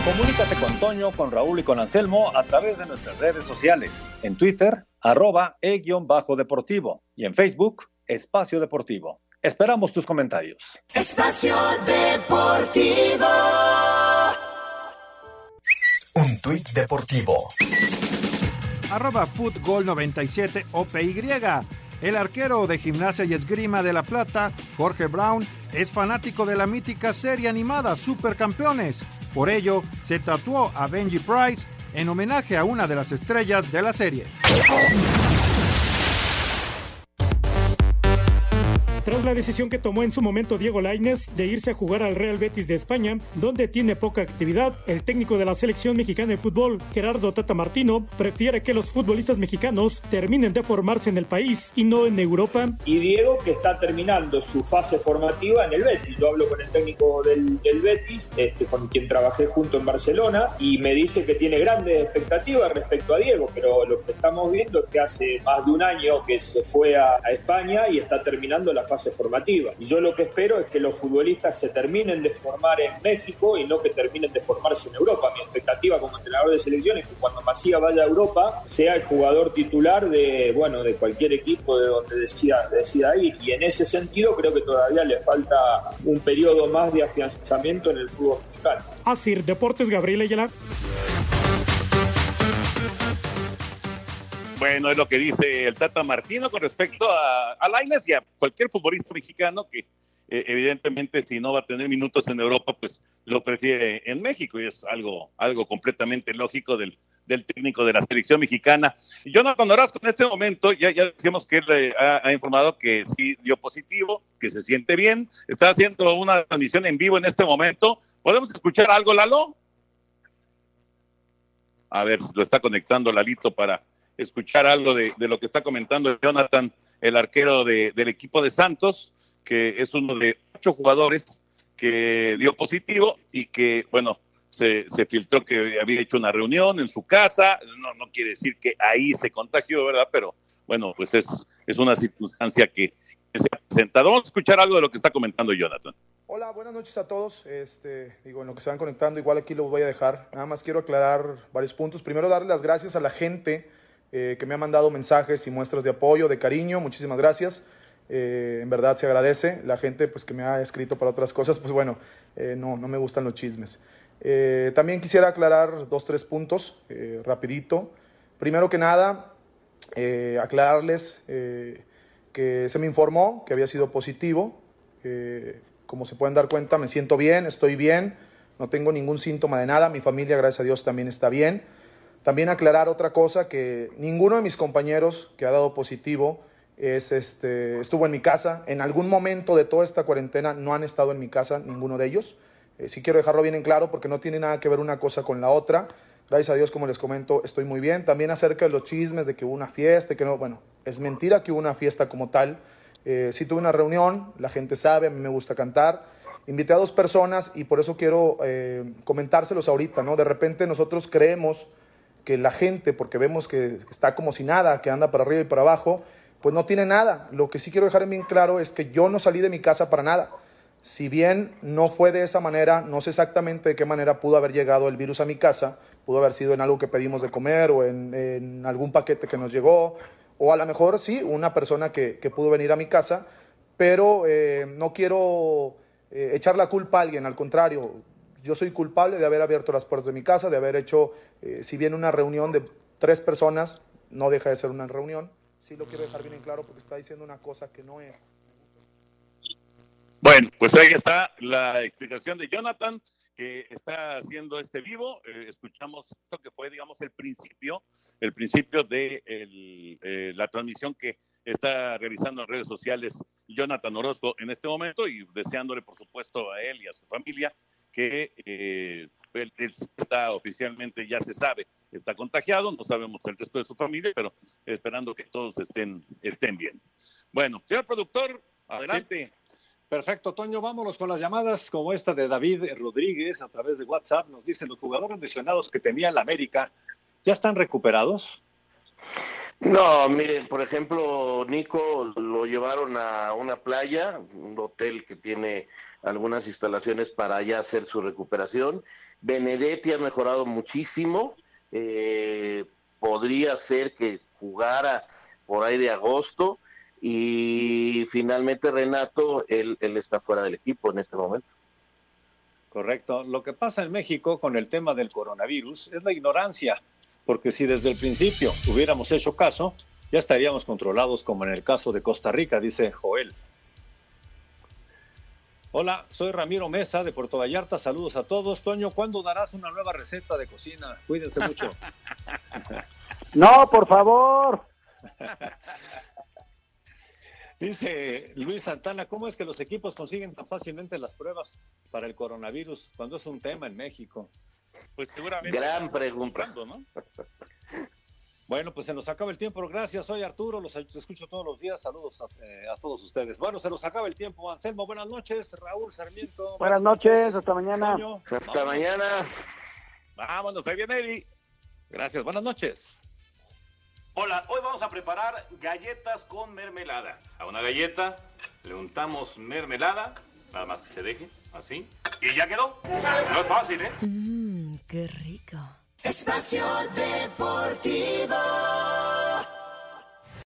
Comunícate con Toño, con Raúl y con Anselmo a través de nuestras redes sociales. En Twitter, arroba e-deportivo y en Facebook, Espacio Deportivo. Esperamos tus comentarios. Espacio Deportivo. Un tuit deportivo. Arroba Footgol 97 OPY. El arquero de Gimnasia y Esgrima de La Plata, Jorge Brown, es fanático de la mítica serie animada Supercampeones. Por ello, se tatuó a Benji Price en homenaje a una de las estrellas de la serie. Tras la decisión que tomó en su momento Diego Lainez de irse a jugar al Real Betis de España, donde tiene poca actividad, el técnico de la selección mexicana de fútbol, Gerardo Tata Martino, prefiere que los futbolistas mexicanos terminen de formarse en el país y no en Europa. Y Diego que está terminando su fase formativa en el Betis. Yo hablo con el técnico del, Betis, este, con quien trabajé junto en Barcelona, y me dice que tiene grandes expectativas respecto a Diego, pero lo que estamos viendo es que hace más de un año que se fue a, a España y está terminando la fase formativa. Y yo lo que espero es que los futbolistas se terminen de formar en México y no que terminen de formarse en Europa. Mi expectativa como entrenador de selección es que cuando Masía vaya a Europa sea el jugador titular de, bueno, de cualquier equipo de donde decida, decida ir. Y en ese sentido creo que todavía le falta un periodo más de afianzamiento en el fútbol mexicano. Así, Deportes Gabriel Ayala. Bueno, es lo que dice el Tata Martino con respecto a, a Lainez y a cualquier futbolista mexicano que eh, evidentemente si no va a tener minutos en Europa, pues lo prefiere en México y es algo, algo completamente lógico del, del técnico de la selección mexicana. Jonathan Orozco en este momento, ya, ya decíamos que él eh, ha, informado que sí dio positivo, que se siente bien, está haciendo una transmisión en vivo en este momento. ¿Podemos escuchar algo, Lalo? A ver, lo está conectando Lalito para escuchar algo de, lo que está comentando Jonathan, el arquero del equipo de Santos, que es uno de ocho jugadores que dio positivo y que, bueno, se, se, filtró que había hecho una reunión en su casa, no, no quiere decir que ahí se contagió, ¿verdad? Pero bueno, pues es, es una circunstancia que, se ha presentado. Vamos a escuchar algo de lo que está comentando Jonathan. Hola, buenas noches a todos. Este, digo, en lo que se van conectando, igual aquí lo voy a dejar. Nada más quiero aclarar varios puntos. Primero, darle las gracias a la gente eh, que me ha mandado mensajes y muestras de apoyo, de cariño. Muchísimas gracias. Eh, en verdad se agradece. La gente pues, que me ha escrito para otras cosas, pues bueno, eh, no, no me gustan los chismes. también quisiera aclarar dos, tres puntos, rapidito. Primero que nada, aclararles que se me informó que había sido positivo. como se pueden dar cuenta, me siento bien, estoy bien, no tengo ningún síntoma de nada. Mi familia, gracias a Dios, también está bien. También aclarar otra cosa, que ninguno de mis compañeros que ha dado positivo es, este, estuvo en mi casa. En algún momento de toda esta cuarentena no han estado en mi casa, ninguno de ellos. Eh, sí quiero dejarlo bien en claro porque no tiene nada que ver una cosa con la otra. Gracias a Dios, como les comento, estoy muy bien. También acerca de los chismes de que hubo una fiesta, que no, bueno, es mentira que hubo una fiesta como tal. Eh, sí tuve una reunión, la gente sabe, a mí me gusta cantar. Invité a dos personas y por eso quiero eh, comentárselos ahorita, ¿no? De repente nosotros creemos que la gente, porque vemos que está como si nada, que anda para arriba y para abajo, pues no tiene nada. Lo que sí quiero dejar bien claro es que yo no salí de mi casa para nada. Si bien no fue de esa manera, no sé exactamente de qué manera pudo haber llegado el virus a mi casa, pudo haber sido en algo que pedimos de comer o en, algún paquete que nos llegó, o a lo mejor sí, una persona que, pudo venir a mi casa, pero eh, no quiero eh, echar la culpa a alguien, al contrario, yo soy culpable de haber abierto las puertas de mi casa, de haber hecho, eh, si bien una reunión de tres personas, no deja de ser una reunión. Sí lo quiero dejar bien en claro porque está diciendo una cosa que no es. Bueno, pues ahí está la explicación de Jonathan. que está haciendo este vivo. Eh, escuchamos esto que fue, digamos, el principio, el principio de eh, la transmisión que está realizando en redes sociales Jonathan Orozco en este momento y deseándole, por supuesto, a él y a su familia que eh, él, él está oficialmente, ya se sabe, está contagiado, no sabemos el resto de su familia, pero esperando que todos estén, estén bien. Bueno, señor productor, adelante. Perfecto, Toño. Vámonos con las llamadas como esta de David Rodríguez a través de WhatsApp. Nos dicen los jugadores lesionados que tenía la América, ¿ya están recuperados? No, miren, por ejemplo, Nico lo llevaron a una playa, un hotel que tiene algunas instalaciones para allá hacer su recuperación. Benedetti ha mejorado muchísimo. Eh, podría ser que jugara por ahí de agosto y finalmente Renato, él, él está fuera del equipo en este momento. Correcto. Lo que pasa en México con el tema del coronavirus es la ignorancia, porque si desde el principio hubiéramos hecho caso, ya estaríamos controlados como en el caso de Costa Rica, dice Joel. Hola, soy Ramiro Mesa de Puerto Vallarta. Saludos a todos. Toño, ¿cuándo darás una nueva receta de cocina? Cuídense mucho. No, por favor. Dice Luis Santana, ¿cómo es que los equipos consiguen tan fácilmente las pruebas para el coronavirus cuando es un tema en México? Pues seguramente. Gran pregunta. ¿no? Bueno, pues se nos acaba el tiempo. Gracias, soy Arturo, los escucho todos los días. Saludos a, eh, a todos ustedes. Bueno, se nos acaba el tiempo. Anselmo, buenas noches. Raúl Sarmiento. Buenas noches, hasta mañana. Hasta mañana. Vámonos, ahí viene Eddie. Gracias, buenas noches. Hola, hoy vamos a preparar galletas con mermelada. A una galleta le untamos mermelada, nada más que se deje, así. Y ya quedó. No es fácil, ¿eh? Mmm, qué rico. Espacio Deportivo.